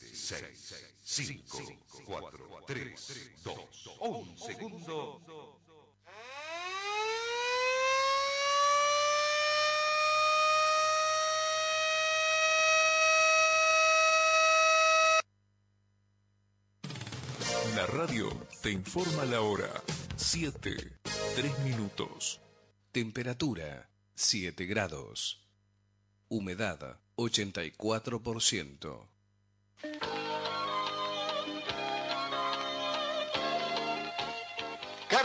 6, 5, 4, 3, 2, 1 segundo. La radio te informa la hora. 7, 3 minutos. Temperatura 7 grados. Humedad 84%.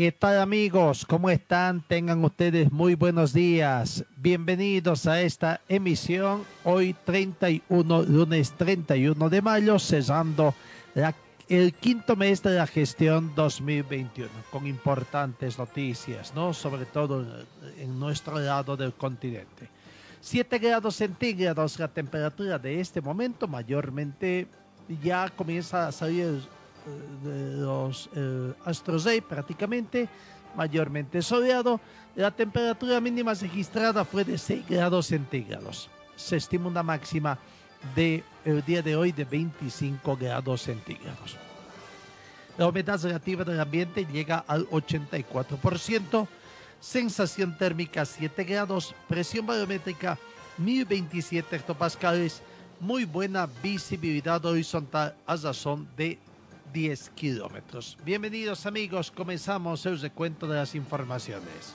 ¿Qué tal amigos? ¿Cómo están? Tengan ustedes muy buenos días. Bienvenidos a esta emisión hoy 31, lunes 31 de mayo, cesando el quinto mes de la gestión 2021, con importantes noticias, ¿no? Sobre todo en- nuestro lado del continente. 7 grados centígrados la temperatura de este momento, mayormente ya comienza a salir de los eh, Astros Day prácticamente, mayormente soleado. La temperatura mínima registrada fue de 6 grados centígrados. Se estima una máxima del día de hoy de 25 grados centígrados. La humedad relativa del ambiente llega al 84%, sensación térmica 7 grados, presión barométrica 1027 hectopascales, muy buena visibilidad horizontal a razón de 10 kilómetros. Bienvenidos amigos, comenzamos el recuento de las informaciones.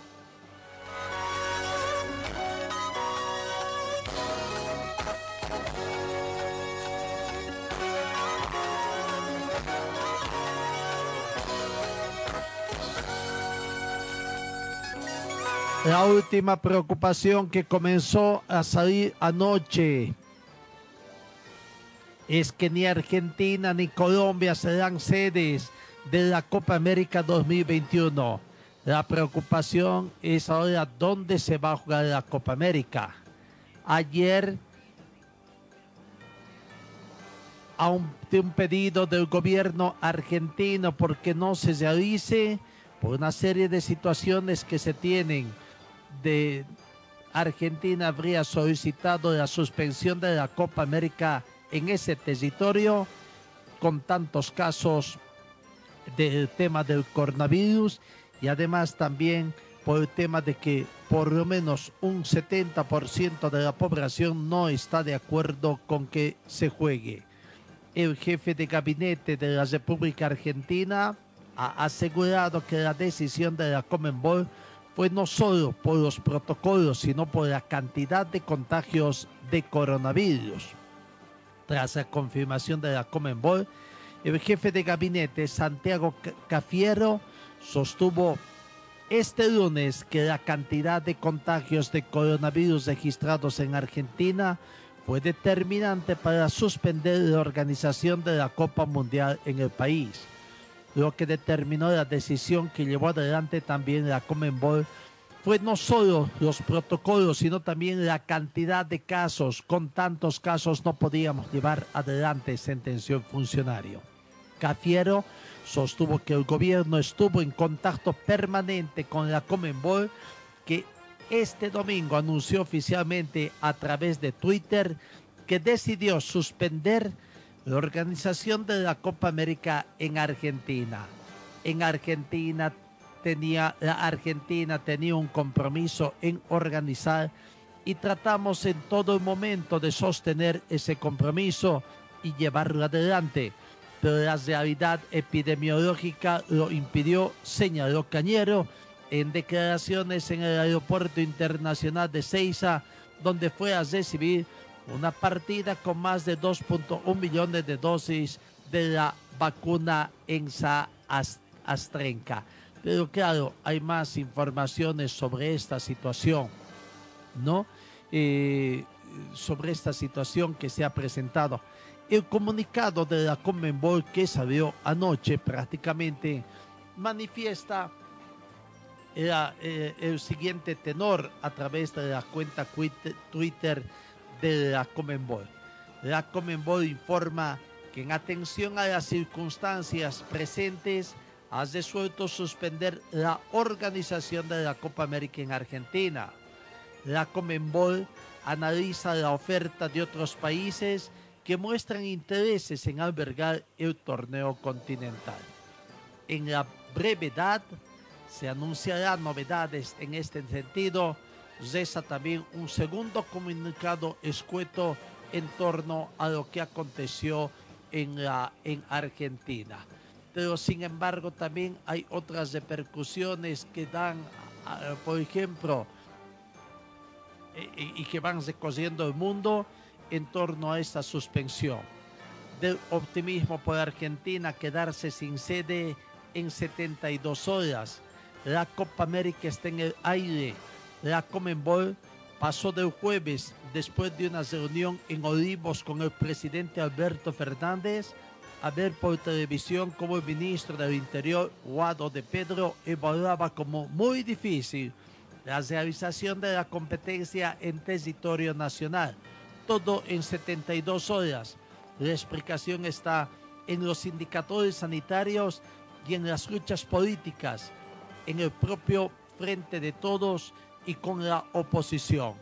La última preocupación que comenzó a salir anoche es que ni Argentina ni Colombia serán sedes de la Copa América 2021. La preocupación es ahora dónde se va a jugar la Copa América. Ayer, ante un pedido del gobierno argentino porque no se realice por una serie de situaciones que se tienen de Argentina habría solicitado la suspensión de la Copa América en ese territorio con tantos casos del tema del coronavirus y además también por el tema de que por lo menos un 70% de la población no está de acuerdo con que se juegue. El jefe de gabinete de la República Argentina ha asegurado que la decisión de la Comenbol fue no solo por los protocolos, sino por la cantidad de contagios de coronavirus. Tras la confirmación de la Comenbol, el jefe de gabinete Santiago Ca- Cafiero sostuvo este lunes que la cantidad de contagios de coronavirus registrados en Argentina fue determinante para suspender la organización de la Copa Mundial en el país lo que determinó la decisión que llevó adelante también la Comenbol fue no solo los protocolos, sino también la cantidad de casos. Con tantos casos no podíamos llevar adelante, sentenció el funcionario. Cafiero sostuvo que el gobierno estuvo en contacto permanente con la Comenbol, que este domingo anunció oficialmente a través de Twitter que decidió suspender la organización de la Copa América en Argentina. En Argentina tenía, la Argentina tenía un compromiso en organizar y tratamos en todo momento de sostener ese compromiso y llevarlo adelante. Pero la realidad epidemiológica lo impidió, señaló Cañero en declaraciones en el Aeropuerto Internacional de Ceiza, donde fue a recibir una partida con más de 2.1 millones de dosis de la vacuna ENSA AstraZeneca. Pero claro, hay más informaciones sobre esta situación, ¿no? Eh, sobre esta situación que se ha presentado. El comunicado de la Conmebol que salió anoche prácticamente manifiesta era, eh, el siguiente tenor a través de la cuenta Twitter de la Comenbol. La Comenbol informa que en atención a las circunstancias presentes ha resuelto suspender la organización de la Copa América en Argentina. La Comenbol analiza la oferta de otros países que muestran intereses en albergar el torneo continental. En la brevedad se anunciarán novedades en este sentido. Reza también un segundo comunicado escueto en torno a lo que aconteció en, Argentina. Pero sin embargo también hay otras repercusiones que dan, por ejemplo, y, y que van recorriendo el mundo en torno a esta suspensión. Del optimismo por Argentina quedarse sin sede en 72 horas. La Copa América está en el aire. La Comenbol pasó del jueves después de una reunión en Olivos con el presidente Alberto Fernández a ver por televisión cómo el ministro del Interior, Guado de Pedro, evaluaba como muy difícil la realización de la competencia en territorio nacional. Todo en 72 horas. La explicación está en los indicadores sanitarios y en las luchas políticas, en el propio frente de todos y con la oposición.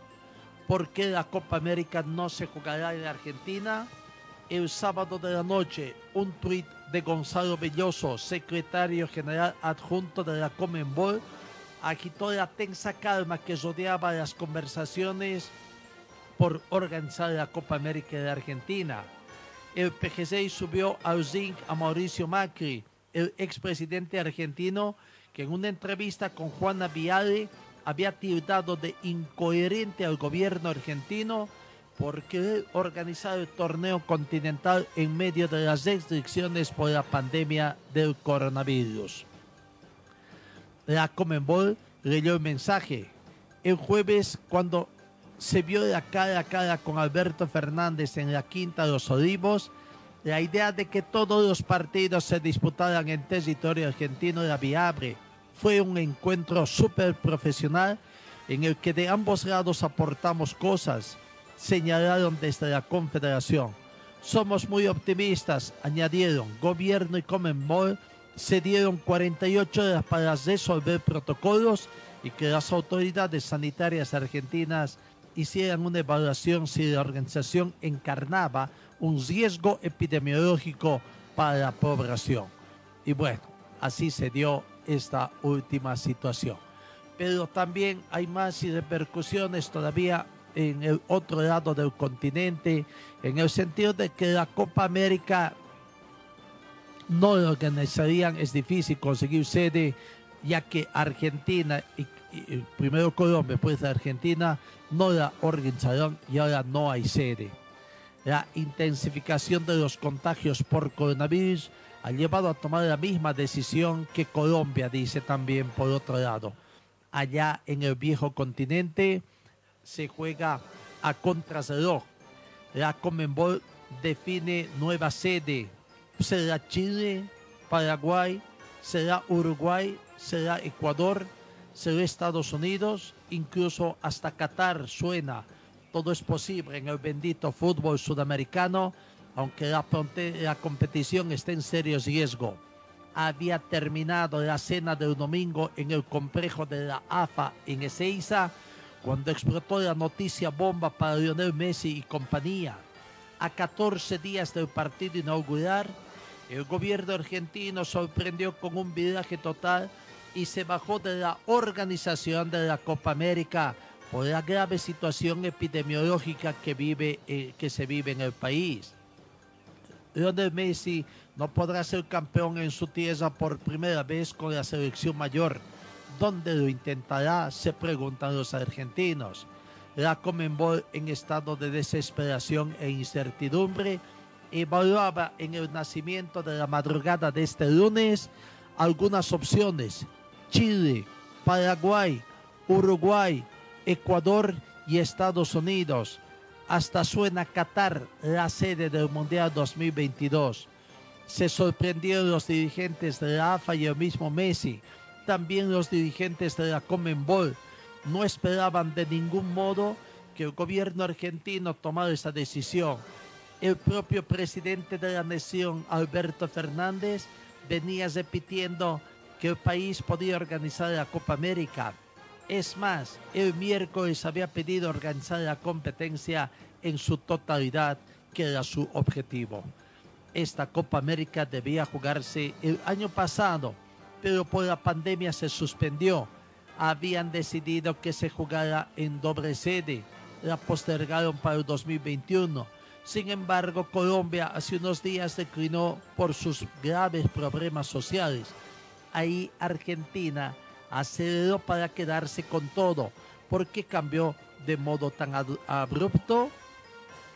¿Por qué la Copa América no se jugará en Argentina? El sábado de la noche, un tuit de Gonzalo Belloso, secretario general adjunto de la Comenbol, agitó la tensa calma que rodeaba las conversaciones por organizar la Copa América de Argentina. El PGC subió al zinc a Mauricio Macri, el expresidente argentino, que en una entrevista con Juana Viale había tildado de incoherente al gobierno argentino porque organizar el torneo continental en medio de las restricciones por la pandemia del coronavirus. La Comenbol leyó el mensaje. El jueves, cuando se vio la cara a cara con Alberto Fernández en la Quinta de los Olivos, la idea de que todos los partidos se disputaran en territorio argentino era viable. Fue un encuentro súper profesional en el que de ambos lados aportamos cosas, señalaron desde la Confederación. Somos muy optimistas, añadieron. Gobierno y Comenbol se dieron 48 horas para resolver protocolos y que las autoridades sanitarias argentinas hicieran una evaluación si la organización encarnaba un riesgo epidemiológico para la población. Y bueno, así se dio esta última situación. Pero también hay más repercusiones todavía en el otro lado del continente, en el sentido de que la Copa América no lo organizarían, es difícil conseguir sede, ya que Argentina y, y primero Colombia, pues Argentina no la organizaron y ahora no hay sede. La intensificación de los contagios por coronavirus ha llevado a tomar la misma decisión que Colombia, dice también por otro lado. Allá en el viejo continente se juega a contrarreloj. La Comenbol define nueva sede. Será Chile, Paraguay, será Uruguay, será Ecuador, será Estados Unidos, incluso hasta Qatar suena todo es posible en el bendito fútbol sudamericano, aunque la, la competición está en serio riesgo. Había terminado la cena del domingo en el complejo de la AFA en Ezeiza cuando explotó la noticia bomba para Lionel Messi y compañía. A 14 días del partido inaugural, el gobierno argentino sorprendió con un viraje total y se bajó de la organización de la Copa América por la grave situación epidemiológica que, vive, eh, que se vive en el país. Lionel Messi no podrá ser campeón en su tierra por primera vez con la selección mayor. ¿Dónde lo intentará? Se preguntan los argentinos. la Comenbol en estado de desesperación e incertidumbre evaluaba en el nacimiento de la madrugada de este lunes algunas opciones. Chile, Paraguay, Uruguay, Ecuador y Estados Unidos. Hasta suena Qatar, la sede del Mundial 2022. Se sorprendieron los dirigentes de la AFA y el mismo Messi. También los dirigentes de la Comenbol no esperaban de ningún modo que el gobierno argentino tomara esa decisión. El propio presidente de la nación, Alberto Fernández, venía repitiendo que el país podía organizar la Copa América. Es más, el miércoles había pedido organizar la competencia en su totalidad, que era su objetivo. Esta Copa América debía jugarse el año pasado, pero por la pandemia se suspendió. Habían decidido que se jugara en doble sede. La postergaron para el 2021. Sin embargo, Colombia hace unos días declinó por sus graves problemas sociales. Ahí Argentina aceleró para quedarse con todo. ¿Por qué cambió de modo tan abrupto?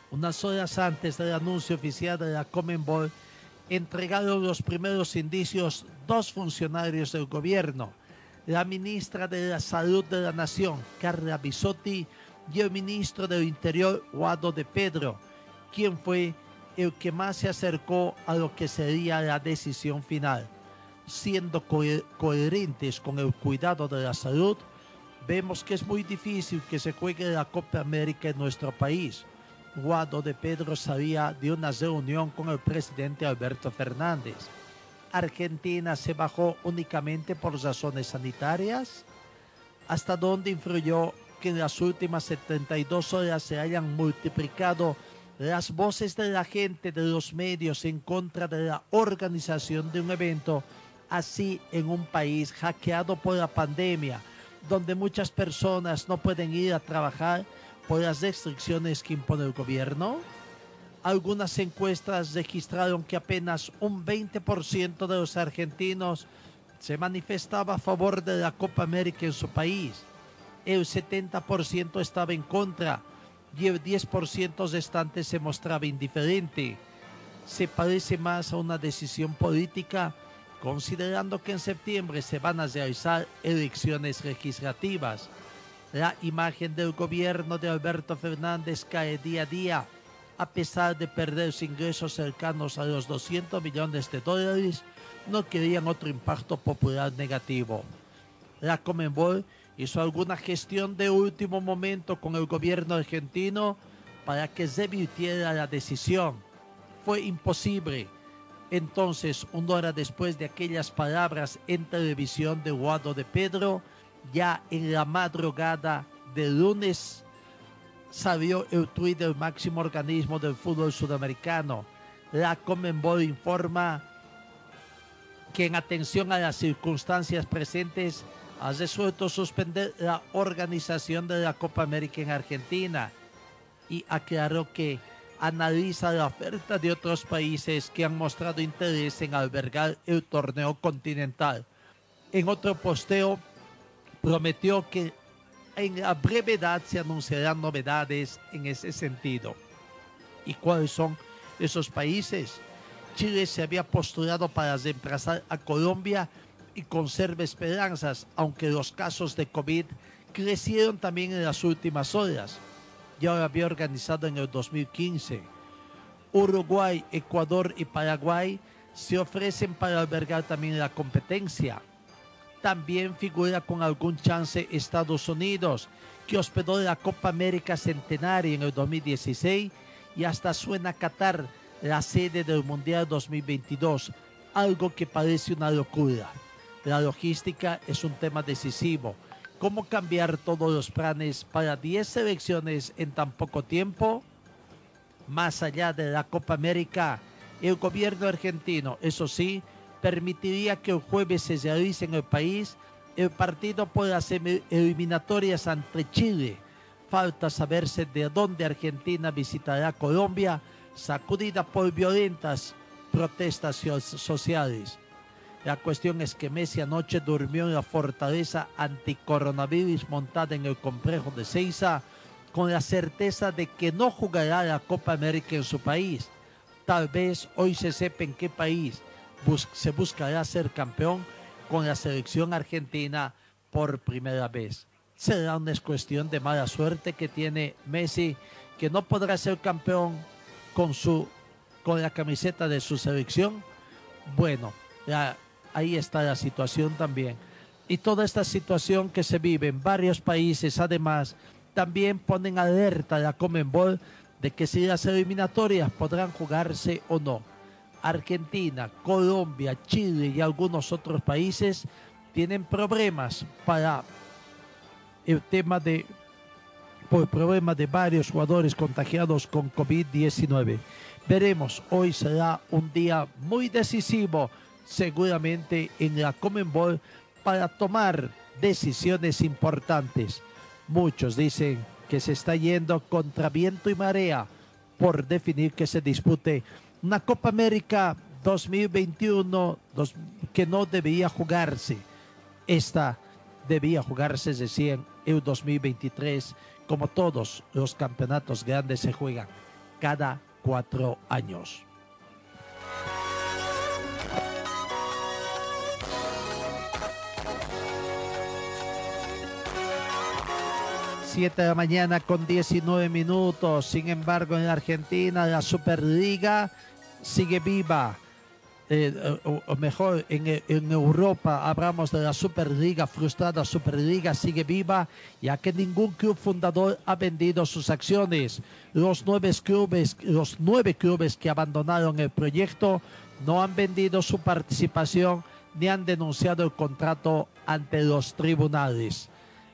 Unas horas antes del anuncio oficial de la Comenbol, entregaron los primeros indicios dos funcionarios del gobierno, la ministra de la Salud de la Nación, Carla Bisotti, y el ministro del Interior, Guado de Pedro, quien fue el que más se acercó a lo que sería la decisión final. Siendo co coherentes con el cuidado de la salud, vemos que es muy difícil que se juegue la Copa América en nuestro país Guado de Pedro sabía de una reunión con el presidente Alberto Fernández. Argentina se bajó únicamente por razones sanitarias. ¿Hasta dónde influyó que en las últimas 72 horas se hayan multiplicado las voces de la gente, de los medios en contra de la organización de un evento así en un país hackeado por la pandemia, donde muchas personas no pueden ir a trabajar por las restricciones que impone el gobierno? Algunas encuestas registraron que apenas un 20% de los argentinos se manifestaba a favor de la Copa América en su país. El 70% estaba en contra y el 10% restante se mostraba indiferente. Se parece más a una decisión política considerando que en septiembre se van a realizar elecciones legislativas la imagen del gobierno de Alberto Fernández cae día a día, a pesar de perder sus ingresos cercanos a los 200 millones de dólares, no querían otro impacto popular negativo. La Comenbol hizo alguna gestión de último momento con el gobierno argentino para que se revirtiera la decisión. Fue imposible. Entonces, una hora después de aquellas palabras en televisión de Guado de Pedro, ya en la madrugada del lunes salió el tuit del máximo organismo del fútbol sudamericano. La Comenbol informa que en atención a las circunstancias presentes ha resuelto suspender la organización de la Copa América en Argentina y aclaró que analiza la oferta de otros países que han mostrado interés en albergar el torneo continental. En otro posteo, prometió que en la brevedad se anunciarán novedades en ese sentido. ¿Y cuáles son esos países? Chile se había postulado para reemplazar a Colombia y conserva esperanzas, aunque los casos de COVID crecieron también en las últimas horas. Ya lo había organizado en el 2015. Uruguay, Ecuador y Paraguay se ofrecen para albergar también la competencia también figura con algún chance Estados Unidos, que hospedó la Copa América Centenaria en el 2016 y hasta suena Qatar, la sede del Mundial 2022, algo que parece una locura. La logística es un tema decisivo. ¿Cómo cambiar todos los planes para 10 selecciones en tan poco tiempo? Más allá de la Copa América, el gobierno argentino, eso sí, permitiría que el jueves se realice en el país el partido por las eliminatorias ante Chile. Falta saberse de dónde Argentina visitará Colombia, sacudida por violentas protestas sociales. La cuestión es que Messi anoche durmió en la fortaleza anticoronavirus montada en el complejo de Ceiza con la certeza de que no jugará la Copa América en su país. Tal vez hoy se sepa en qué país se buscará ser campeón con la selección argentina por primera vez. Será una cuestión de mala suerte que tiene Messi, que no podrá ser campeón con, su, con la camiseta de su selección. Bueno, ahí está la situación también. Y toda esta situación que se vive en varios países, además, también ponen alerta a la Comenbol de que si las eliminatorias podrán jugarse o no. Argentina, Colombia, Chile y algunos otros países tienen problemas para el tema de por problemas de varios jugadores contagiados con COVID-19. Veremos, hoy será un día muy decisivo seguramente en la Comenbol para tomar decisiones importantes. Muchos dicen que se está yendo contra viento y marea por definir que se dispute una Copa América 2021 dos- que no debía jugarse. Esta debía jugarse recién en 2023, como todos los campeonatos grandes se juegan cada cuatro años. Siete de la mañana con 19 minutos. Sin embargo, en Argentina la Superliga sigue viva. Eh, o, mejor, en, en Europa hablamos de la Superliga frustrada, Superliga sigue viva, ya que ningún club fundador ha vendido sus acciones. Los nueve clubes, los nueve clubes que abandonaron el proyecto no han vendido su participación ni han denunciado el contrato ante los tribunales.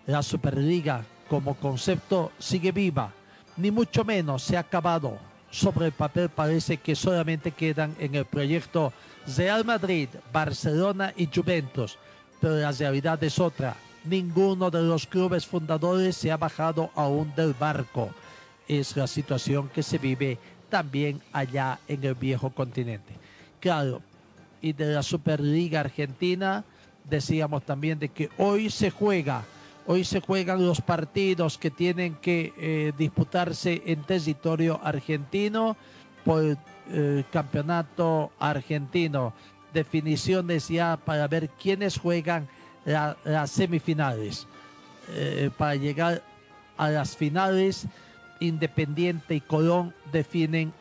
La Superliga como concepto sigue viva, ni mucho menos se ha acabado. Sobre el papel parece que solamente quedan en el proyecto Real Madrid, Barcelona y Juventus, pero la realidad es otra. Ninguno de los clubes fundadores se ha bajado aún del barco. Es la situación que se vive también allá en el viejo continente. Claro, y de la Superliga Argentina decíamos también de que hoy se juega, hoy se juegan los partidos que tienen que eh, disputarse en territorio argentino por el campeonato argentino. Definiciones ya para ver quiénes juegan la- las semifinales. Eh, para llegar a las finales, Independiente y Colón definen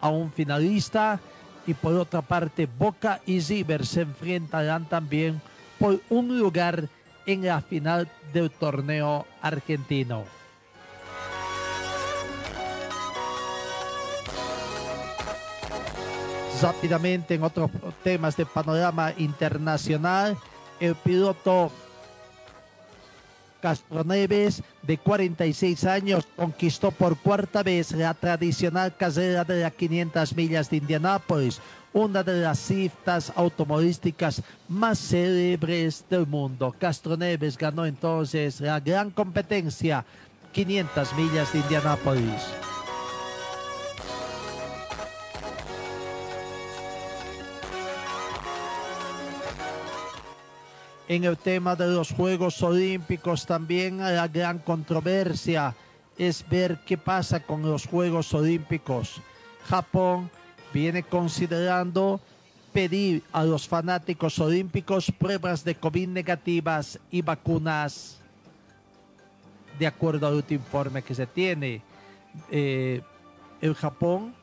a un finalista y por otra parte Boca y River se enfrentarán también por un lugar en la final del torneo argentino. Rápidamente en otros temas de panorama internacional, el piloto Castroneves, de 46 años, conquistó por cuarta vez la tradicional carrera de las 500 millas de Indianápolis, una de las citas automovilísticas más célebres del mundo. Castroneves ganó entonces la gran competencia 500 millas de Indianápolis. En el tema de los Juegos Olímpicos también la gran controversia es ver qué pasa con los Juegos Olímpicos. Japón viene considerando pedir a los fanáticos olímpicos pruebas de COVID negativas y vacunas de acuerdo al último informe que se tiene. Eh, el Japón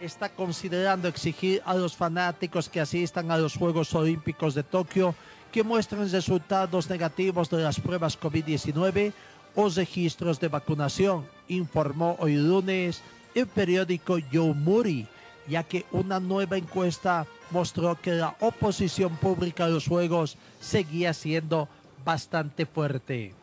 está considerando exigir a los fanáticos que asistan a los Juegos Olímpicos de Tokio que muestren resultados negativos de las pruebas COVID-19 o registros de vacunación, informó hoy lunes el periódico Yomiuri, ya que una nueva encuesta mostró que la oposición pública a los Juegos seguía siendo bastante fuerte.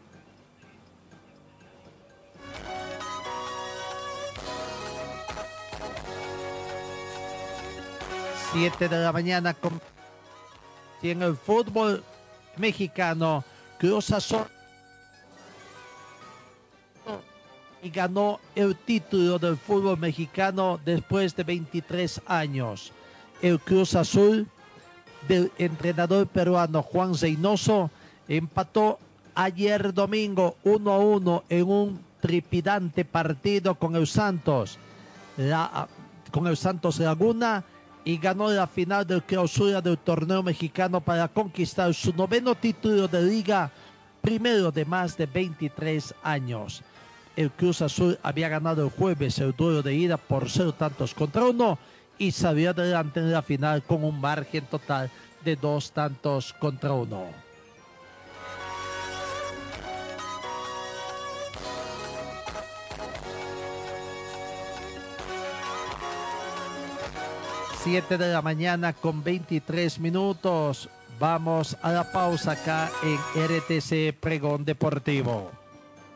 Siete de la mañana con... en el fútbol mexicano Cruz Azul y ganó el título del fútbol mexicano después de 23 años. El Cruz Azul del entrenador peruano Juan Reynoso empató ayer domingo 1 a 1 en un tripidante partido con el Santos, con el Santos Laguna y ganó la final del clausura del torneo mexicano para conquistar su noveno título de liga, primero de más de 23 años. El Cruz Azul había ganado el jueves el duelo de ida por cero tantos contra uno y salió adelante en la final con un margen total de dos tantos contra uno. Siete de la mañana con 23 minutos. Vamos a la pausa acá en RTC Pregón Deportivo.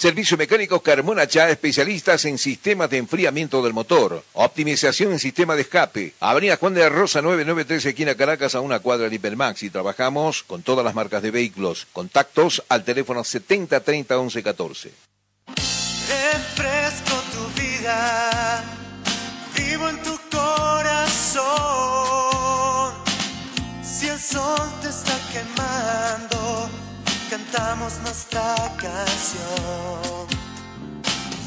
Servicio Mecánicos Carmona Chá, especialistas en sistemas de enfriamiento del motor. Optimización en sistema de escape. Avenida Juan de Rosa 993, esquina Caracas, a una cuadra de Hipermax. Y trabajamos con todas las marcas de vehículos. Contactos al teléfono 70 30 11 14. Refresco tu vida, vivo en tu corazón. Si el sol te está quemando, cantamos nuestra canción.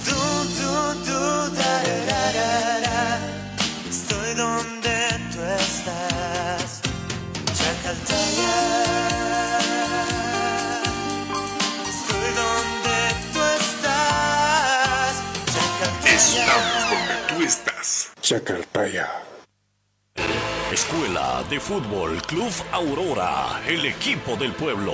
Du, du, du, da, da, da, da, da. Estoy donde tú estás, Chacaltaya. Estoy donde tú estás, Chacaltaya. Estamos donde tú estás. Chacaltaya. Escuela de Fútbol Club Aurora, el equipo del pueblo.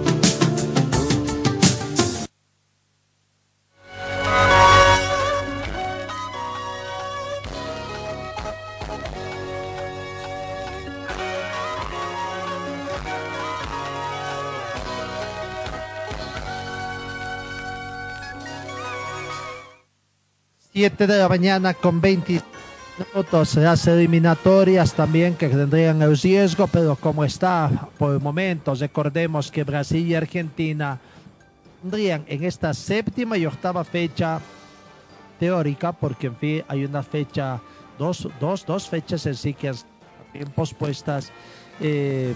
Siete de la mañana con 20 minutos. Las eliminatorias también que tendrían el riesgo, pero como está por el momento, recordemos que Brasil y Argentina tendrían en esta séptima y octava fecha teórica, porque en fin hay una fecha, dos, dos, dos fechas en sí que han pospuestas. eh,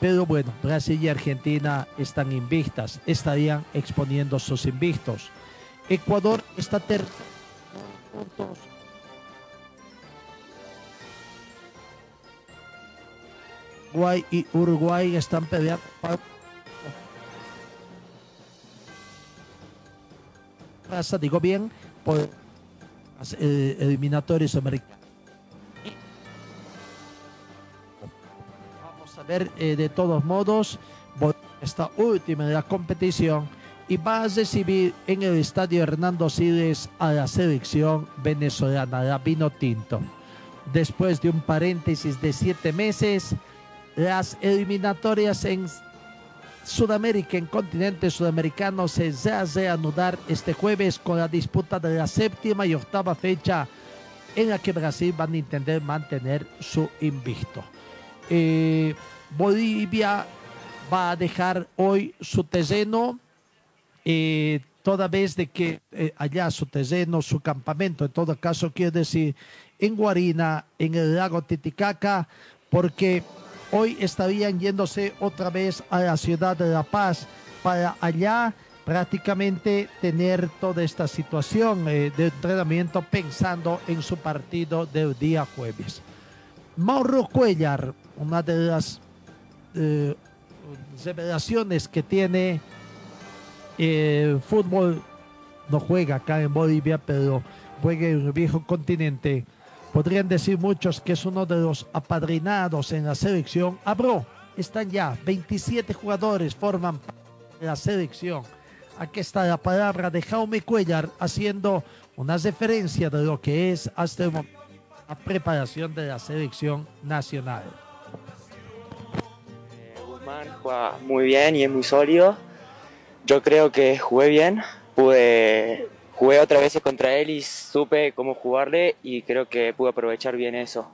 pero bueno, Brasil y Argentina están invictas, estarían exponiendo sus invictos. Ecuador está tercero puntos. Uruguay y Uruguay están peleando pasa, digo bien, por las eh, eliminatorias. Vamos a ver, eh, de todos modos, esta última de la competición y va a recibir en el estadio Hernando Siles a la selección venezolana, la Vino Tinto. Después de un paréntesis de siete meses, las eliminatorias en Sudamérica, en continente sudamericano, se va a reanudar este jueves con la disputa de la séptima y octava fecha en la que Brasil va a intentar mantener su invicto. Eh, Bolivia va a dejar hoy su terreno eh, toda vez de que eh, allá su terreno, su campamento, en todo caso quiero decir, en Guarina, en el lago Titicaca, porque hoy estarían yéndose otra vez a la ciudad de La Paz para allá prácticamente tener toda esta situación eh, de entrenamiento pensando en su partido del día jueves. Mauro Cuellar, una de las revelaciones que tiene el fútbol no juega acá en Bolivia, pero juega en el viejo continente. Podrían decir muchos que es uno de los apadrinados en la selección. Abro, están ya 27 jugadores, forman la selección. Aquí está la palabra de Jaume Cuellar haciendo una referencia de lo que es hasta la preparación de la selección nacional. Eh, juega muy bien y es muy sólido yo creo que jugué bien, pude, jugué otra vez contra él y supe cómo jugarle y creo que pude aprovechar bien eso.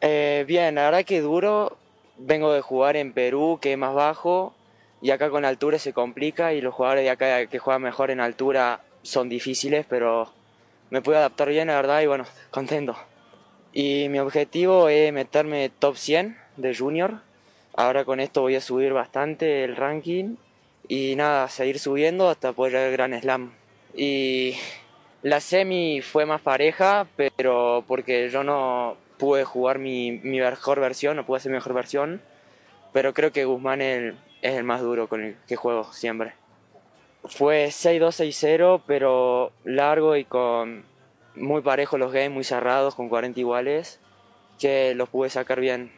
Eh, bien, la verdad que duro, vengo de jugar en Perú, que es más bajo, y acá con altura se complica y los jugadores de acá que juegan mejor en altura son difíciles, pero me pude adaptar bien, la verdad, y bueno, contento. Y mi objetivo es meterme top 100 de junior. Ahora con esto voy a subir bastante el ranking y nada, seguir subiendo hasta poder al Gran Slam. Y la semi fue más pareja, pero porque yo no pude jugar mi, mejor versión, no pude hacer mi mejor versión, pero creo que Guzmán es el, más duro con el que juego siempre. Fue 6-2, 6-0, pero largo y con muy parejo los games, muy cerrados, con 40 iguales, que los pude sacar bien.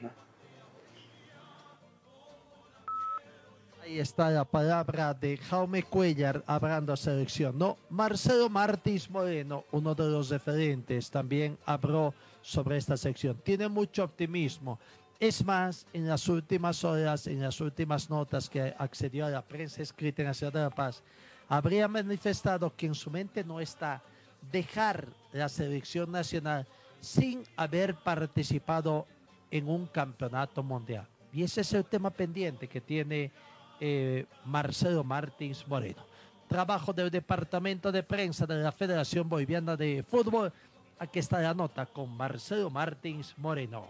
Ahí está la palabra de Jaume Cuellar hablando a selección. No, Marcelo Martins Moreno, uno de los referentes, también habló sobre esta sección. Tiene mucho optimismo. Es más, en las últimas horas, en las últimas notas que accedió a la prensa escrita en la Ciudad de La Paz, habría manifestado que en su mente no está dejar la selección nacional sin haber participado en un campeonato mundial. Y ese es el tema pendiente que tiene eh, Marcelo Martins Moreno. Trabajo del Departamento de Prensa de la Federación Boliviana de Fútbol. Aquí está la nota con Marcelo Martins Moreno.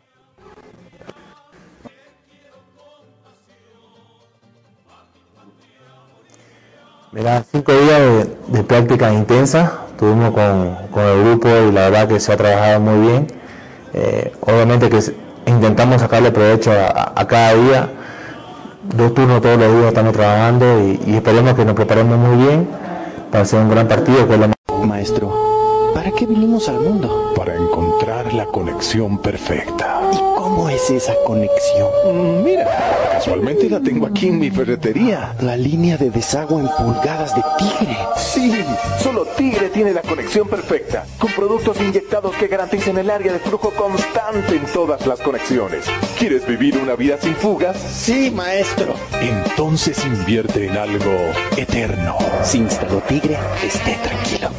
Mira, cinco días de, práctica intensa, tuvimos con, el grupo y la verdad que se ha trabajado muy bien. Eh, obviamente que intentamos sacarle provecho a cada día dos turnos todos los días estamos trabajando y, esperemos que nos preparemos muy bien para hacer un gran partido. Maestro, ¿para qué vinimos al mundo? Para encontrar la conexión perfecta. ¿Y cómo es esa conexión? Mm, mira, casualmente la tengo aquí en mi ferretería. La línea de desagüe en pulgadas de tigre. Sí, solo Tigre tiene la conexión perfecta, con productos inyectados que garanticen el área de flujo constante en todas las conexiones. ¿Quieres vivir una vida sin fugas? Sí, maestro. Entonces invierte en algo eterno. Si instaló Tigre, esté tranquilo.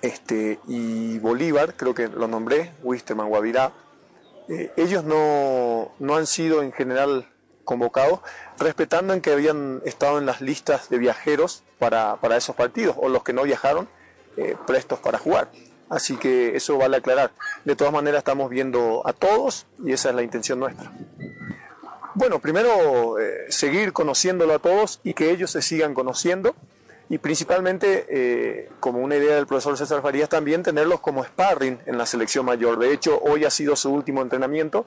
Este, y Bolívar, creo que lo nombré, Wisterman, Guavirá, eh, ellos no, no han sido en general convocados, respetando en que habían estado en las listas de viajeros para, para esos partidos, o los que no viajaron, eh, prestos para jugar. Así que eso vale aclarar. De todas maneras estamos viendo a todos y esa es la intención nuestra. Bueno, primero eh, seguir conociéndolo a todos y que ellos se sigan conociendo y principalmente, eh, como una idea del profesor César Farías, también tenerlos como sparring en la selección mayor. De hecho, hoy ha sido su último entrenamiento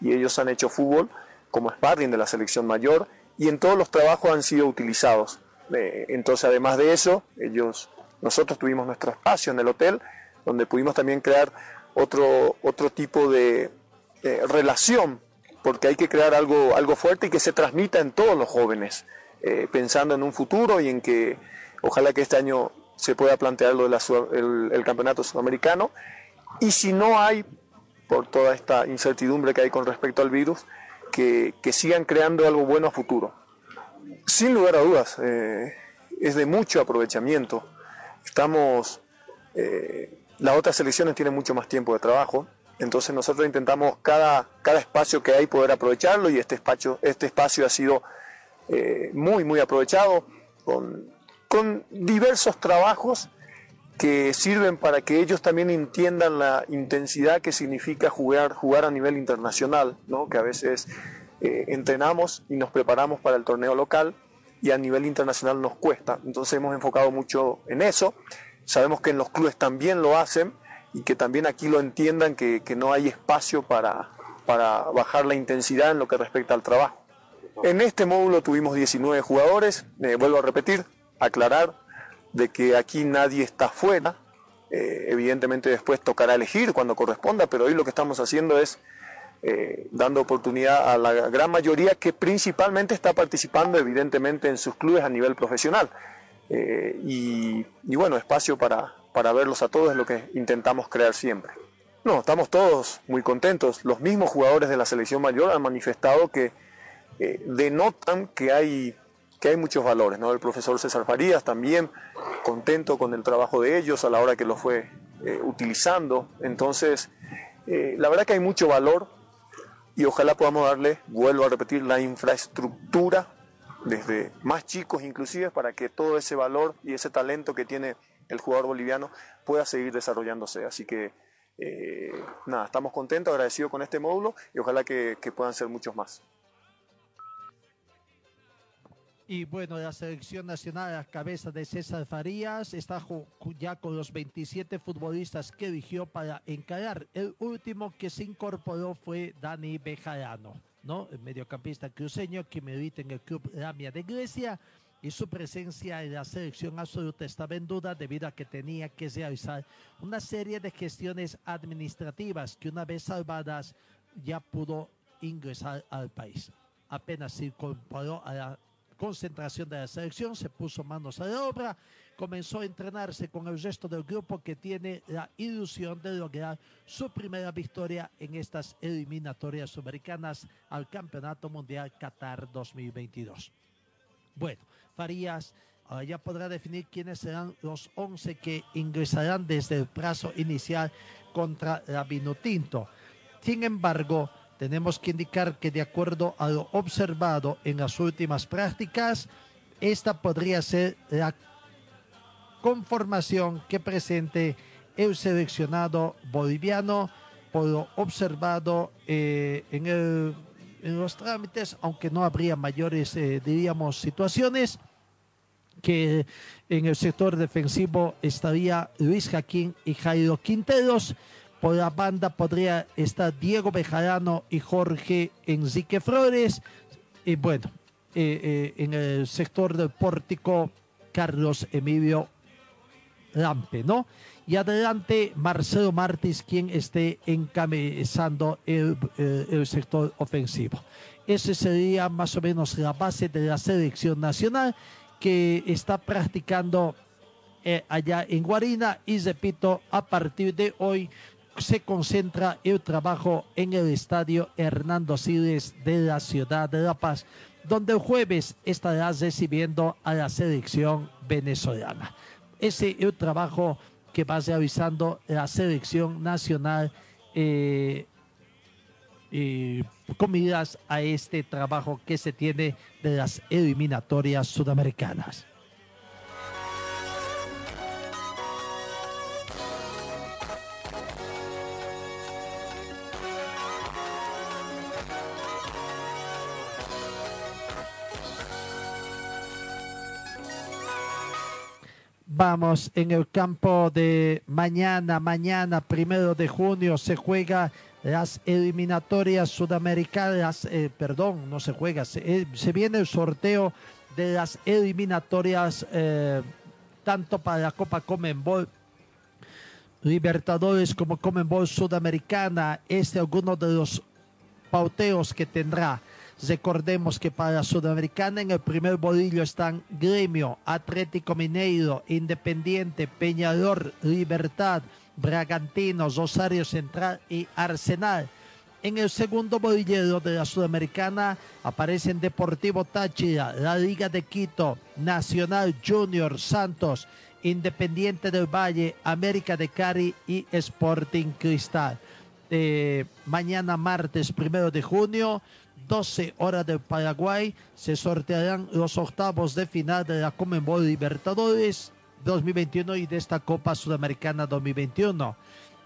y ellos han hecho fútbol como sparring de la selección mayor y en todos los trabajos han sido utilizados. Eh, entonces, además de eso, ellos Nosotros tuvimos nuestro espacio en el hotel, donde pudimos también crear otro, otro tipo de eh, relación, porque hay que crear algo, algo fuerte y que se transmita en todos los jóvenes, pensando en un futuro y en que ojalá que este año se pueda plantear lo del el campeonato sudamericano. Y si no hay, por toda esta incertidumbre que hay con respecto al virus, que, sigan creando algo bueno a futuro. Sin lugar a dudas, eh, es de mucho aprovechamiento. Estamos, eh, las otras selecciones tienen mucho más tiempo de trabajo, entonces nosotros intentamos cada, cada espacio que hay poder aprovecharlo y este espacio, este espacio ha sido eh, muy, muy aprovechado con, con diversos trabajos que sirven para que ellos también entiendan la intensidad que significa jugar, jugar a nivel internacional, ¿no? que a veces eh, entrenamos y nos preparamos para el torneo local y a nivel internacional nos cuesta. Entonces hemos enfocado mucho en eso. Sabemos que en los clubes también lo hacen y que también aquí lo entiendan que, que no hay espacio para, para bajar la intensidad en lo que respecta al trabajo. En este módulo tuvimos 19 jugadores, eh, vuelvo a repetir, aclarar de que aquí nadie está fuera, eh, evidentemente después tocará elegir cuando corresponda, pero hoy lo que estamos haciendo es eh, dando oportunidad a la gran mayoría que principalmente está participando evidentemente en sus clubes a nivel profesional. Eh, y, bueno, espacio para, para verlos a todos es lo que intentamos crear siempre. No, estamos todos muy contentos. Los mismos jugadores de la selección mayor han manifestado que denotan que hay, que hay muchos valores. ¿no? El profesor César Farías también contento con el trabajo de ellos a la hora que lo fue utilizando. Entonces, la verdad que hay mucho valor y ojalá podamos darle, vuelvo a repetir, la infraestructura desde más chicos inclusive para que todo ese valor y ese talento que tiene el jugador boliviano pueda seguir desarrollándose. Así que eh, nada, estamos contentos, agradecidos con este módulo y ojalá que puedan ser muchos más. Y bueno, la selección nacional a la cabeza de César Farías está ya con los 27 futbolistas que eligió para encarar. El último que se incorporó fue Dani Bejarano, ¿no? El mediocampista cruceño que milita en el club Ramia de Grecia y su presencia en la selección absoluta estaba en duda debido a que tenía que realizar una serie de gestiones administrativas que una vez salvadas ya pudo ingresar al país. Apenas se incorporó a la concentración de la selección, se puso manos a la obra, comenzó a entrenarse con el resto del grupo que tiene la ilusión de lograr su primera victoria en estas eliminatorias sudamericanas al Campeonato Mundial Qatar 2022. Bueno, Farías ya podrá definir quiénes serán los 11 que ingresarán desde el plazo inicial contra la Vinotinto. Sin embargo, tenemos que indicar que de acuerdo a lo observado en las últimas prácticas, esta podría ser la conformación que presente el seleccionado boliviano por lo observado eh, en, los trámites, aunque no habría mayores, eh, diríamos, situaciones que en el sector defensivo estaría Luis Jaquín y Jairo Quinteros por la banda podría estar Diego Bejarano y Jorge Enrique Flores. Y bueno, eh, eh, en el sector del pórtico, Carlos Emilio Lampe, ¿no? Y adelante Marcelo Martins, quien esté encabezando el, el, sector ofensivo. Esa sería más o menos la base de la selección nacional que está practicando eh, allá en Guarina y repito, a partir de hoy se concentra el trabajo en el estadio Hernando Siles de la ciudad de La Paz, donde el jueves estará recibiendo a la selección venezolana. Ese es el trabajo que va realizando la selección nacional eh, comidas a este trabajo que se tiene de las eliminatorias sudamericanas. Vamos en el campo de mañana, mañana, primero de junio, se juega las eliminatorias sudamericanas, eh, perdón, no se juega, se, eh, viene el sorteo de las eliminatorias eh, tanto para la Copa Comenbol Libertadores como Comenbol Sudamericana. Este es alguno de los pauteos que tendrá. Recordemos que para Sudamericana en el primer bolillo están Gremio, Atlético Mineiro, Independiente, Peñador, Libertad, Bragantino, Rosario Central y Arsenal. En el segundo bolillero de la Sudamericana aparecen Deportivo Táchira, la Liga de Quito, Nacional Junior, Santos, Independiente del Valle, América de Cari y Sporting Cristal. De mañana martes primero de junio, 12 horas del Paraguay, se sortearán los octavos de final de la Comenbol Libertadores 2021 y de esta Copa Sudamericana 2021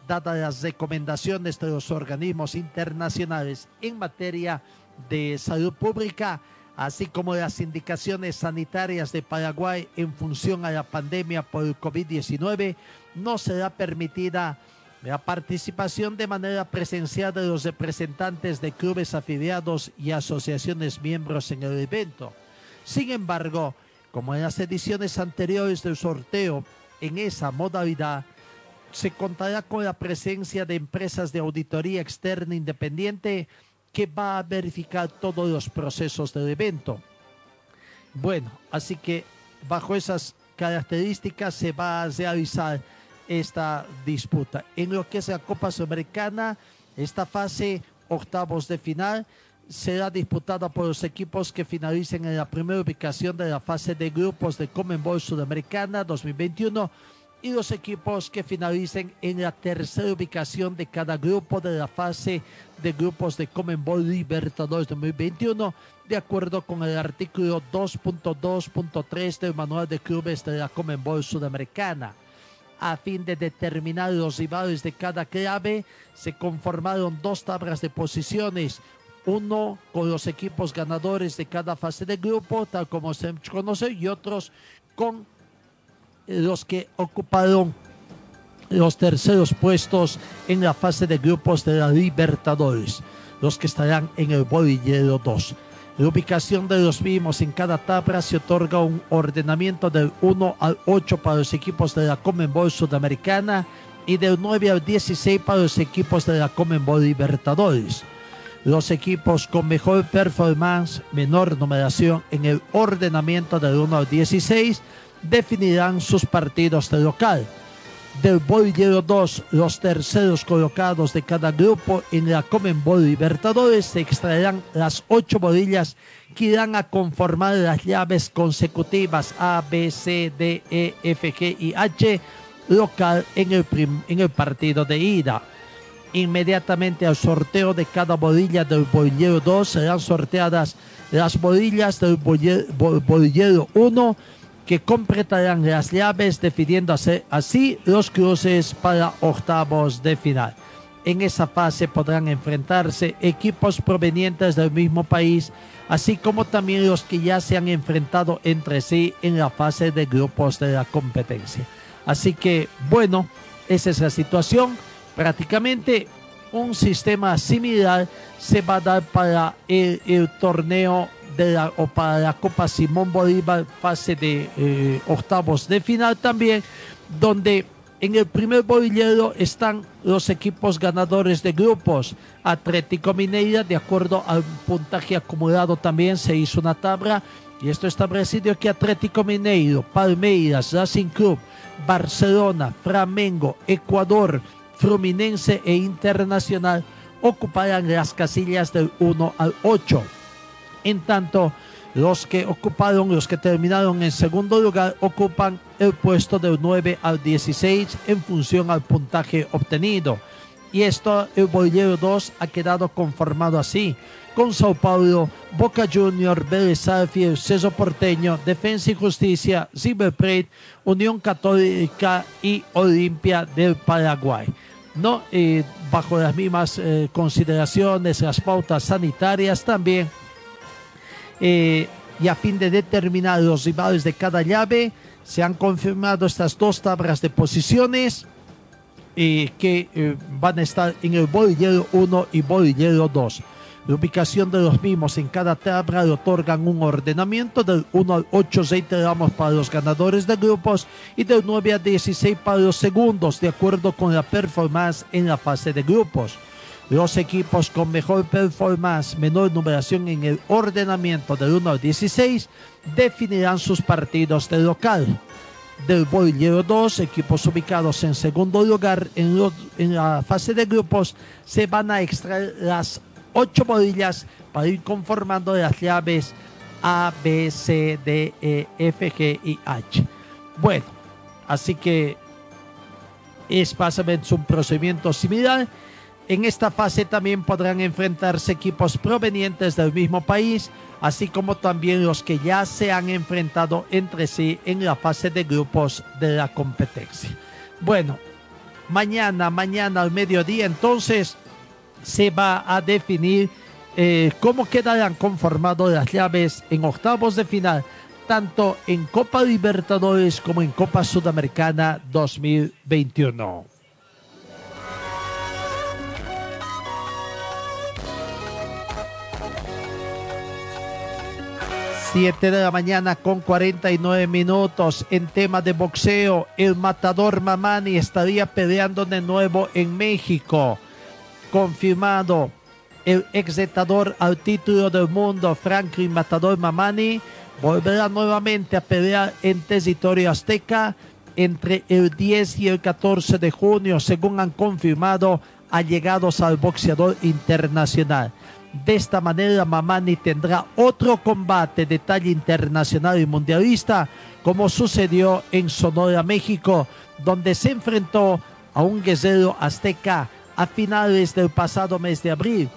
dadas las recomendaciones de los organismos internacionales en materia de salud pública, así como las indicaciones sanitarias de Paraguay en función a la pandemia por el COVID-19, no será permitida la participación de manera presencial de los representantes de clubes afiliados y asociaciones miembros en el evento. Sin embargo, como en las ediciones anteriores del sorteo, en esa modalidad se contará con la presencia de empresas de auditoría externa independiente que va a verificar todos los procesos del evento. Bueno, así que bajo esas características se va a realizar esta disputa. En lo que es la Copa Sudamericana, esta fase octavos de final será disputada por los equipos que finalicen en la primera ubicación de la fase de grupos de Comenbol Sudamericana 2021 y los equipos que finalicen en la tercera ubicación de cada grupo de la fase de grupos de Comenbol Libertadores 2021, de acuerdo con el artículo 2.2.3 del Manual de Clubes de la Comenbol Sudamericana. A fin de determinar los rivales de cada clave, se conformaron dos tablas de posiciones, uno con los equipos ganadores de cada fase de grupo, tal como se conoce, y otros con los que ocuparon los terceros puestos en la fase de grupos de la Libertadores, los que estarán en el bolillero 2. La ubicación de los mismos en cada tabla se otorga un ordenamiento del 1 al 8 para los equipos de la Comenbol Sudamericana y del 9 al 16 para los equipos de la Comenbol Libertadores. Los equipos con mejor performance, menor numeración en el ordenamiento del 1 al 16 definirán sus partidos de local. Del bolillero 2, los terceros colocados de cada grupo en la Comenbol Libertadores se extraerán las ocho bolillas que irán a conformar las llaves consecutivas A, B, C, D, E, F, G y H local en el, en el partido de ida. Inmediatamente al sorteo de cada bolilla del bolillero 2 serán sorteadas las bolillas del bolillero 1 que completarán las llaves definiendo así los cruces para octavos de final. En esa fase podrán enfrentarse equipos provenientes del mismo país, así como también los que ya se han enfrentado entre sí en la fase de grupos de la competencia. Así que, bueno, esa es la situación. Prácticamente un sistema similar se va a dar para el, el torneo de la, o para la Copa Simón Bolívar, fase de eh, octavos de final también, donde en el primer bolillero están los equipos ganadores de grupos. Atlético Mineira, de acuerdo al puntaje acumulado, también se hizo una tabla. Y esto establecido que Atlético Mineiro, Palmeiras, Racing Club, Barcelona, Flamengo, Ecuador, Fluminense e Internacional ocuparán las casillas del 1 al 8. En tanto, los que ocuparon, los que terminaron en segundo lugar, ocupan el puesto del 9 al 16 en función al puntaje obtenido. Y esto, el bolillero 2 ha quedado conformado así, con Sao Paulo, Boca Junior, Vélez Sarsfield, Ceso Porteño, Defensa y Justicia, Plate, Unión Católica y Olimpia del Paraguay. No, eh, bajo las mismas eh, consideraciones, las pautas sanitarias también eh, y a fin de determinar los rivales de cada llave, se han confirmado estas dos tablas de posiciones eh, que eh, van a estar en el bolillero 1 y bolillero 2. La ubicación de los mismos en cada tabla le otorgan un ordenamiento del 1 al 8 reiteramos para los ganadores de grupos y del 9 a 16 para los segundos, de acuerdo con la performance en la fase de grupos. Los equipos con mejor performance, menor numeración en el ordenamiento del 1 al 16 definirán sus partidos de local. Del bolillero 2, equipos ubicados en segundo lugar en la fase de grupos, se van a extraer las ocho bolillas para ir conformando las llaves A, B, C, D, E, F, G y H. Bueno, así que es básicamente un procedimiento similar. En esta fase también podrán enfrentarse equipos provenientes del mismo país, así como también los que ya se han enfrentado entre sí en la fase de grupos de la competencia. Bueno, mañana, mañana al mediodía entonces se va a definir eh, cómo quedarán conformadas las llaves en octavos de final, tanto en Copa Libertadores como en Copa Sudamericana 2021. 7 de la mañana con 49 minutos en tema de boxeo. El matador Mamani estaría peleando de nuevo en México. Confirmado el exretador al título del mundo, Franklin Matador Mamani, volverá nuevamente a pelear en territorio azteca entre el 10 y el 14 de junio, según han confirmado allegados al boxeador internacional. De esta manera, Mamani tendrá otro combate de talla internacional y mundialista, como sucedió en Sonora, México, donde se enfrentó a un guerrero azteca a finales del pasado mes de abril.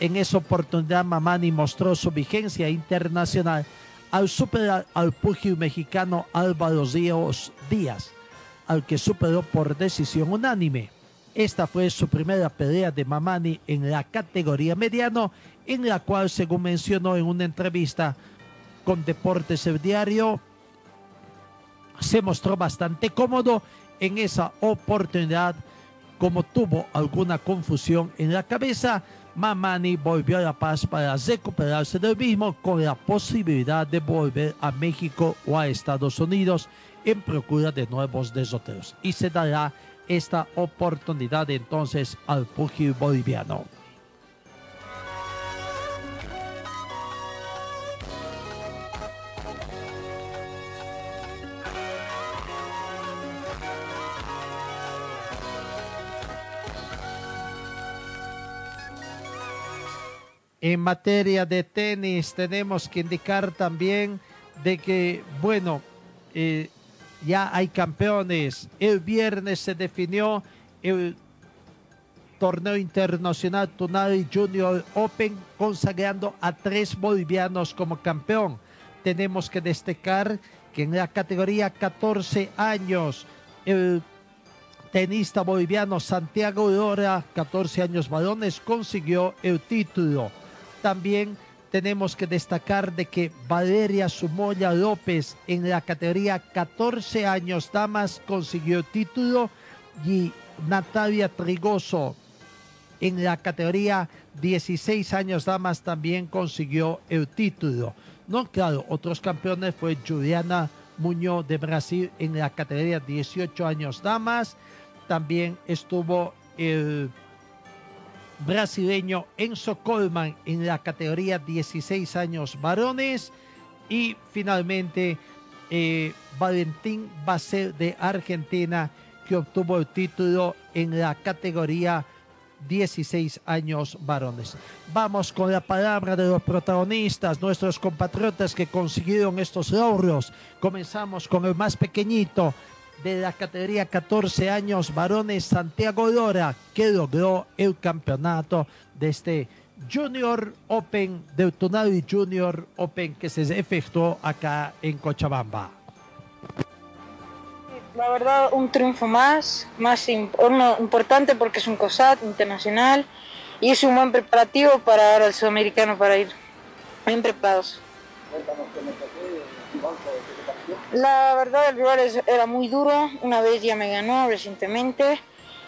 En esa oportunidad, Mamani mostró su vigencia internacional al superar al pugil mexicano Álvaro Díaz, al que superó por decisión unánime. Esta fue su primera pelea de Mamani en la categoría mediano, en la cual, según mencionó en una entrevista con Deportes El Diario, se mostró bastante cómodo en esa oportunidad. Como tuvo alguna confusión en la cabeza, Mamani volvió a La Paz para recuperarse del mismo con la posibilidad de volver a México o a Estados Unidos en procura de nuevos derroteros. Y se dará esta oportunidad entonces al pugil boliviano. En materia de tenis tenemos que indicar también de que, bueno, eh, ya hay campeones. El viernes se definió el torneo internacional Tunari Junior Open consagrando a tres bolivianos como campeón. Tenemos que destacar que en la categoría 14 años el tenista boliviano Santiago Lora, 14 años varones, consiguió el título. También tenemos que destacar de que Valeria Sumoya López en la categoría 14 años damas consiguió título y Natalia Trigoso en la categoría 16 años damas también consiguió el título. No, claro, otros campeones fue Juliana Muñoz de Brasil en la categoría 18 años damas. También estuvo el brasileño Enzo Colman en la categoría 16 años varones y finalmente eh, Valentín Basel de Argentina que obtuvo el título en la categoría 16 años varones. Vamos con la palabra de los protagonistas, nuestros compatriotas que consiguieron estos logros. Comenzamos con el más pequeñito, de la categoría 14 años varones Santiago Lora, que logró el campeonato de este Junior Open, del Tunari Junior Open que se efectuó acá en Cochabamba. La verdad, un triunfo más, más importante porque es un COSAT internacional y es un buen preparativo para ahora el sudamericano para ir bien preparados. La verdad, el rival era muy duro, una vez ya me ganó recientemente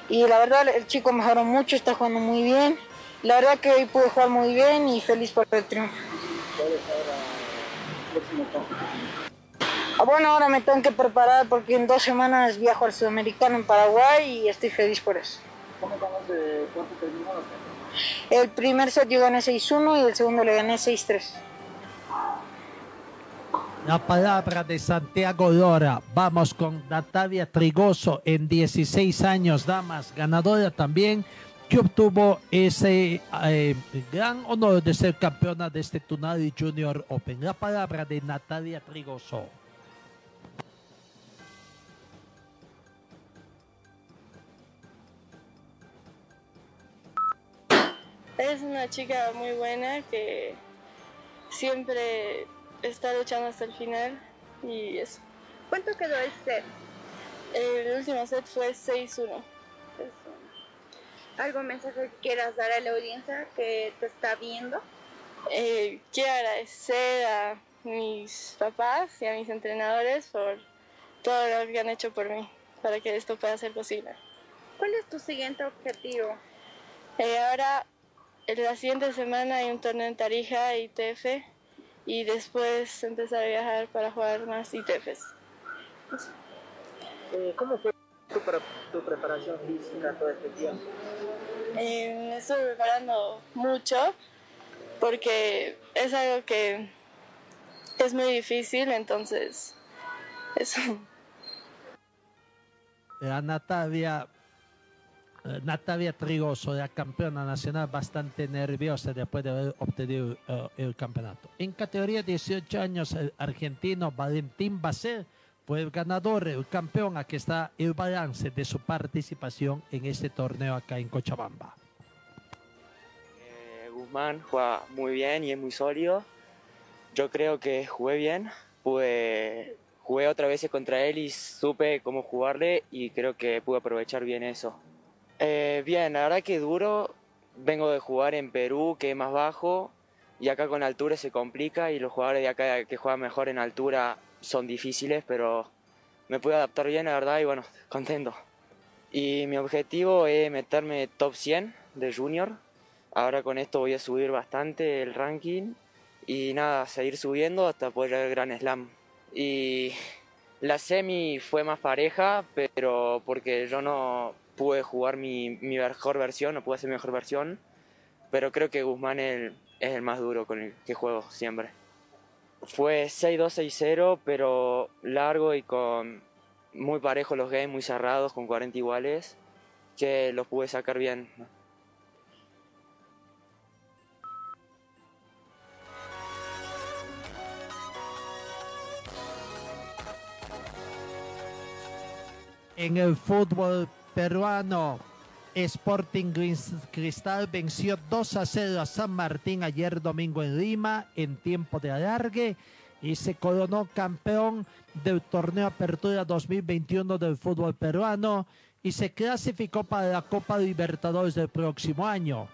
y la verdad el chico mejoró mucho, está jugando muy bien La verdad que hoy pude jugar muy bien y feliz por el triunfo. Ah, Bueno, ahora me tengo que preparar porque en dos semanas viajo al Sudamericano en Paraguay y estoy feliz por eso. ¿Cómo cuánto terminó? El primer set yo gané 6-1 y el segundo le gané 6-3. La palabra de Santiago Lora. Vamos con Natalia Trigoso en 16 años, damas, ganadora también, que obtuvo ese eh, gran honor de ser campeona de este Tunari Junior Open. La palabra de Natalia Trigoso. Es una chica muy buena que siempre está luchando hasta el final y eso. ¿Cuánto quedó el set? El último set fue 6-1. ¿Algún mensaje que quieras dar a la audiencia que te está viendo? Eh, quiero agradecer a mis papás y a mis entrenadores por todo lo que han hecho por mí para que esto pueda ser posible. ¿Cuál es tu siguiente objetivo? Eh, ahora, en la siguiente semana hay un torneo en Tarija, ITF, y después empezar a viajar para jugar más ITFs. Eh, ¿Cómo fue tu, pre- tu preparación física todo este tiempo? Eh, me estoy preparando mucho porque es algo que es muy difícil, entonces eso. La Natalia, eh, Natalia Trigoso, la campeona nacional, bastante nerviosa después de haber obtenido eh, el campeonato. En categoría 18 años, el argentino Valentín Basel fue el ganador, el campeón. Aquí está el balance de su participación en este torneo acá en Cochabamba. Eh, Guzmán juega muy bien y es muy sólido. Yo creo que jugué bien. Pude, jugué otra vez contra él y supe cómo jugarle y creo que pude aprovechar bien eso. Eh, bien, la verdad que duro. Vengo de jugar en Perú, que es más bajo, y acá con altura se complica y los jugadores de acá que juegan mejor en altura son difíciles, pero me pude adaptar bien, la verdad, y bueno, contento. Y mi objetivo es meterme top 100 de junior. Ahora con esto voy a subir bastante el ranking y nada, seguir subiendo hasta poder llegar al Gran Slam. Y la semi fue más pareja, pero porque yo no pude jugar mi, mi mejor versión, no pude hacer mi mejor versión, pero creo que Guzmán el, es el más duro con el que juego siempre. Fue 6-2, 6-0, pero largo y con muy parejo los games, muy cerrados, con 40 iguales, que los pude sacar bien. En el fútbol peruano, Sporting Cristal venció 2 a 0 a San Martín ayer domingo en Lima en tiempo de alargue y se coronó campeón del torneo Apertura 2021 del fútbol peruano y se clasificó para la Copa Libertadores del próximo año.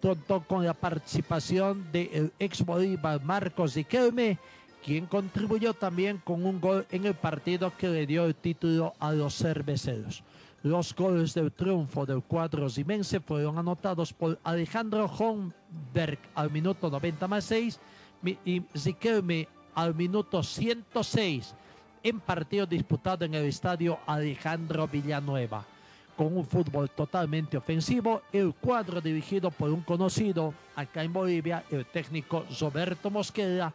Contó con la participación del ex Bolívar Marcos Riquelme, quien contribuyó también con un gol en el partido que le dio el título a los cerveceros. Los goles del triunfo del cuadro zimense fueron anotados por Alejandro Homberg al minuto 90 más 6 mi- y Riquelme al minuto 106 en partido disputado en el estadio Alejandro Villanueva. Con un fútbol totalmente ofensivo, el cuadro dirigido por un conocido acá en Bolivia, el técnico Roberto Mosquera,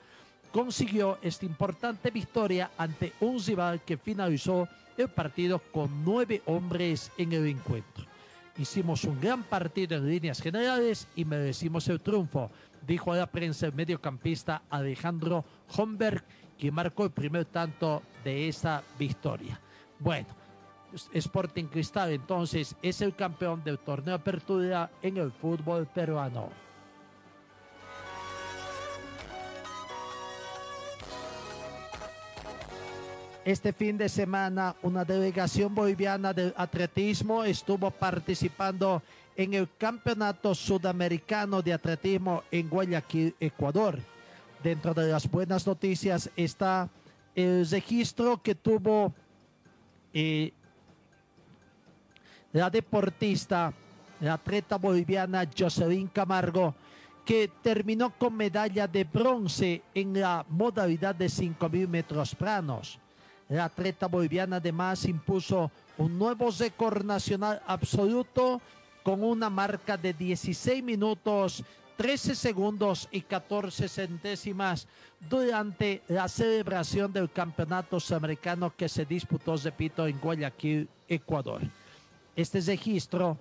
consiguió esta importante victoria ante un rival que finalizó el partido con nueve hombres en el encuentro. Hicimos un gran partido en líneas generales y merecimos el triunfo, dijo a la prensa el mediocampista Alejandro Homberg, que marcó el primer tanto de esa victoria. Bueno, Sporting Cristal entonces es el campeón del torneo Apertura en el fútbol peruano. Este fin de semana, una delegación boliviana de atletismo estuvo participando en el Campeonato Sudamericano de Atletismo en Guayaquil, Ecuador. Dentro de las buenas noticias está el registro que tuvo eh, la deportista la atleta boliviana Jocelyn Camargo, que terminó con medalla de bronce en la modalidad de 5.000 metros planos. La atleta boliviana además impuso un nuevo récord nacional absoluto con una marca de 16 minutos 13 segundos y 14 centésimas durante la celebración del campeonato sudamericano que se disputó, repito, en Guayaquil, Ecuador. Este registro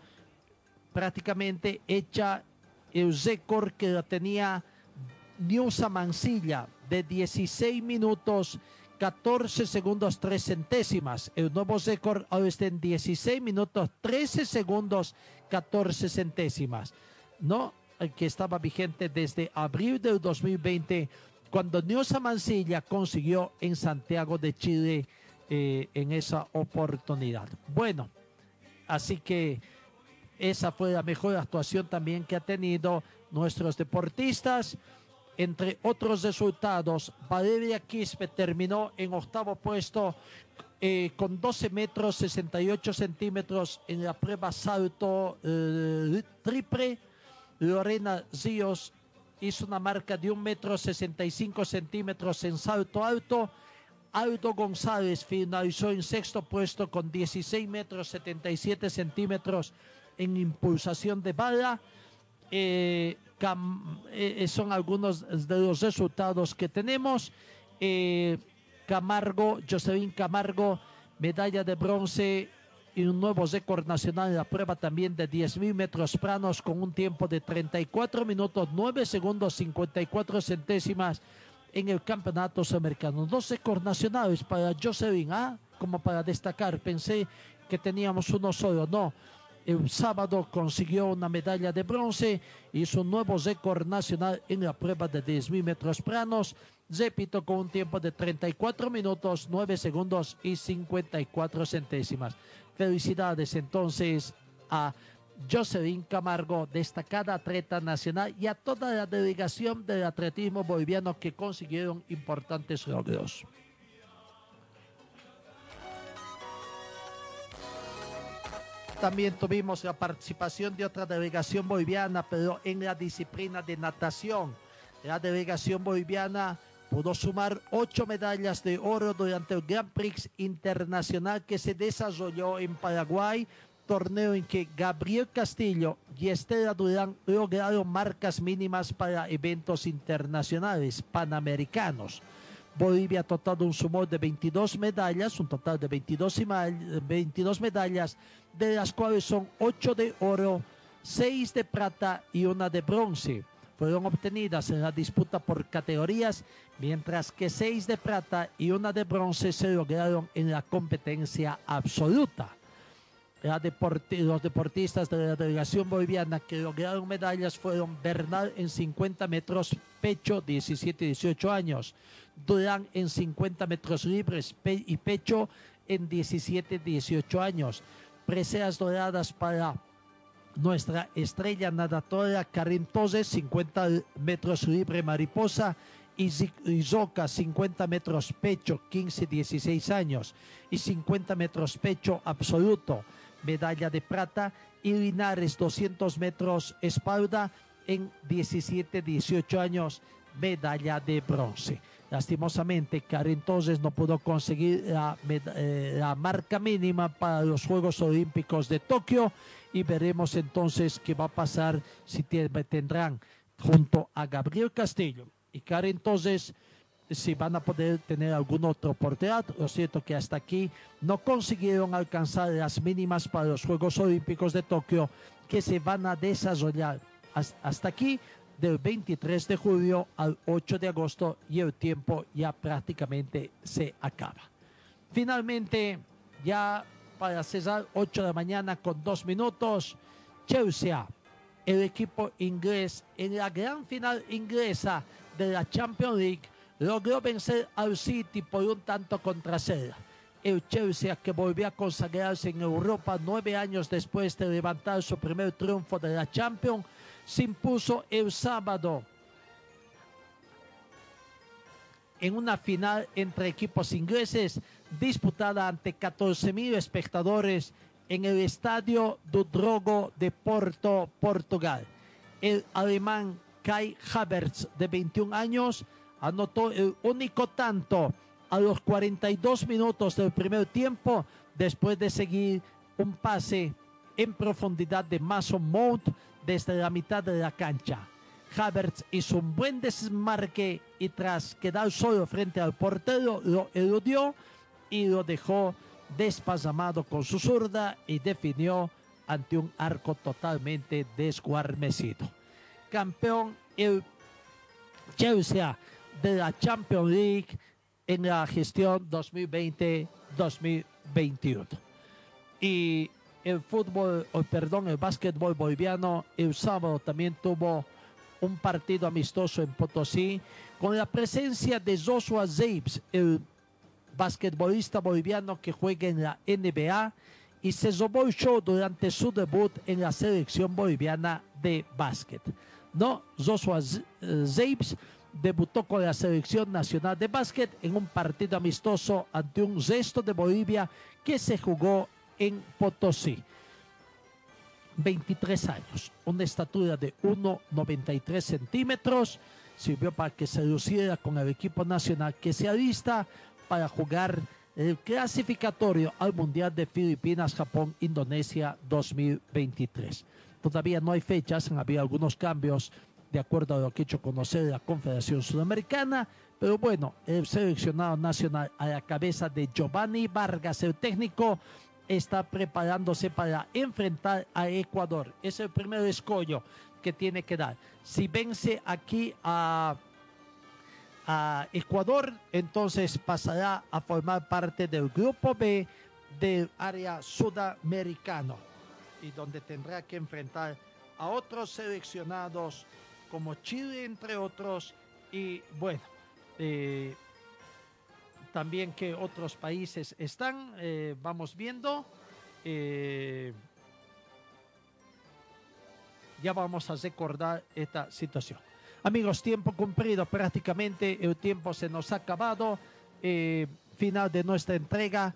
prácticamente echa el récord que tenía Niusa Mancilla de 16 minutos 14 segundos 3 centésimas. El nuevo récord ahora está en 16 minutos 13 segundos 14 centésimas. ¿No? Que estaba vigente desde abril del 2020 cuando Niusa Mancilla consiguió en Santiago de Chile eh, en esa oportunidad. Bueno, así que esa fue la mejor actuación también que ha tenido nuestros deportistas. Entre otros resultados, Valeria Quispe terminó en octavo puesto eh, con 12 metros 68 centímetros en la prueba salto eh, triple. Lorena Ríos hizo una marca de 1 metro 65 centímetros en salto alto. Aldo González finalizó en sexto puesto con 16 metros 77 centímetros en impulsación de bala. Eh, eh, son algunos de los resultados que tenemos. Eh, Camargo, Jocelyn Camargo, medalla de bronce y un nuevo récord nacional en la prueba también de 10.000 metros planos con un tiempo de 34 minutos 9 segundos 54 centésimas en el campeonato sudamericano. Dos récords nacionales para Jocelyn, ¿ah? Como para destacar, pensé que teníamos uno solo, no el sábado consiguió una medalla de bronce, hizo un nuevo récord nacional en la prueba de 10.000 metros planos, repito, con un tiempo de 34 minutos, 9 segundos y 54 centésimas. Felicidades entonces a Jocelyn Camargo, destacada atleta nacional, y a toda la delegación del atletismo boliviano que consiguieron importantes logros. También tuvimos la participación de otra delegación boliviana, pero en la disciplina de natación. La delegación boliviana pudo sumar ocho medallas de oro durante el Grand Prix Internacional que se desarrolló en Paraguay, torneo en que Gabriel Castillo y Estela Durán lograron marcas mínimas para eventos internacionales panamericanos. Bolivia ha totado un sumo de 22 medallas, un total de 22, 22 medallas, de las cuales son 8 de oro, 6 de plata y una de bronce. Fueron obtenidas en la disputa por categorías, mientras que 6 de plata y una de bronce se lograron en la competencia absoluta los deportistas de la delegación boliviana que lograron medallas fueron Bernal en 50 metros pecho, 17 y 18 años, Durán en 50 metros libres y pecho en 17 18 años, preseas doradas para nuestra estrella nadadora Karin Toses, 50 metros libre mariposa, y Zoka 50 metros pecho, 15 16 años, y 50 metros pecho absoluto medalla de plata, y Linares 200 metros espalda en 17-18 años, medalla de bronce. Lastimosamente, Karen entonces no pudo conseguir eh, la, marca mínima para los Juegos Olímpicos de Tokio y veremos entonces qué va a pasar si tendrán junto a Gabriel Castillo y Karen entonces si van a poder tener algún otro oportunidad. Lo cierto que hasta aquí no consiguieron alcanzar las mínimas para los Juegos Olímpicos de Tokio que se van a desarrollar hasta aquí del 23 de julio al 8 de agosto y el tiempo ya prácticamente se acaba. Finalmente, ya para cerrar 8 de la mañana con dos minutos, Chelsea, el equipo inglés en la gran final inglesa de la Champions League logró vencer al City por un tanto contra cero. El Chelsea, que volvió a consagrarse en Europa nueve años después de levantar su primer triunfo de la Champions, se impuso el sábado en una final entre equipos ingleses disputada ante 14.000 espectadores en el estadio do Drogo de Porto, Portugal. El alemán Kai Havertz, de 21 años, anotó el único tanto a los 42 minutos del primer tiempo después de seguir un pase en profundidad de Mason Mount desde la mitad de la cancha. Havertz hizo un buen desmarque y tras quedar solo frente al portero lo eludió y lo dejó despazamado con su zurda y definió ante un arco totalmente desguarnecido. Campeón el Chelsea de la Champions League en la gestión 2020-2021. Y el fútbol, o perdón, el básquetbol boliviano el sábado también tuvo un partido amistoso en Potosí con la presencia de Joshua Zabes, el basquetbolista boliviano que juega en la NBA y se el show durante su debut en la selección boliviana de básquet. No, Joshua Zabes debutó con la selección nacional de básquet en un partido amistoso ante un resto de Bolivia que se jugó en Potosí. 23 años, una estatura de 1,93 centímetros, sirvió para que se luciera con el equipo nacional que se alista para jugar el clasificatorio al Mundial de Filipinas, Japón, Indonesia 2023. Todavía no hay fechas, han habido algunos cambios de acuerdo a lo que ha hecho conocer la Confederación Sudamericana, pero bueno, el seleccionado nacional a la cabeza de Giovanni Vargas, el técnico, está preparándose para enfrentar a Ecuador. Es el primer escollo que tiene que dar. Si vence aquí a, a Ecuador, entonces pasará a formar parte del grupo B del área sudamericano y donde tendrá que enfrentar a otros seleccionados como Chile, entre otros, y bueno, eh, también que otros países están, eh, vamos viendo. eh, ya vamos a recordar esta situación. Amigos, tiempo cumplido prácticamente, el tiempo se nos ha acabado. final de nuestra entrega,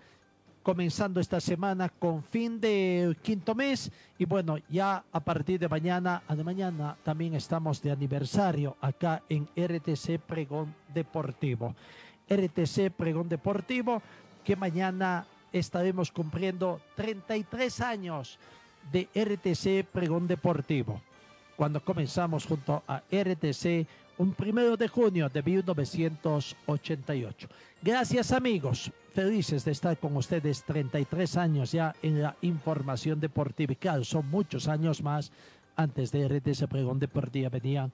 comenzando esta semana con fin del quinto mes. Y bueno, ya a partir de mañana, a de mañana también estamos de aniversario acá en RTC Pregón Deportivo. RTC Pregón Deportivo, que mañana estaremos cumpliendo 33 años de RTC Pregón Deportivo, cuando comenzamos junto a RTC un primero de junio de 1988. Gracias amigos, felices de estar con ustedes 33 años ya en la información deportiva. Y claro, son muchos años más. Antes de RTC Pregón Deportivo venían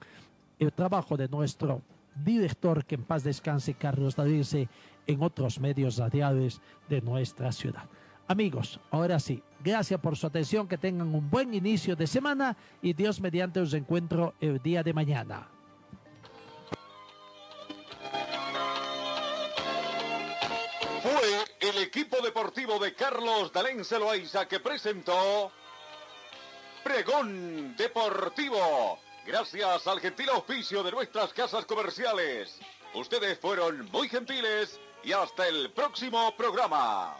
el trabajo de nuestro director, que en paz descanse, Carlos Davirse, en otros medios radiales de nuestra ciudad. Amigos, ahora sí, gracias por su atención, que tengan un buen inicio de semana y Dios mediante os encuentro el día de mañana. El equipo deportivo de Carlos Dalén Celoaiza que presentó Pregón Deportivo. Gracias al gentil auspicio de nuestras casas comerciales. Ustedes fueron muy gentiles y hasta el próximo programa.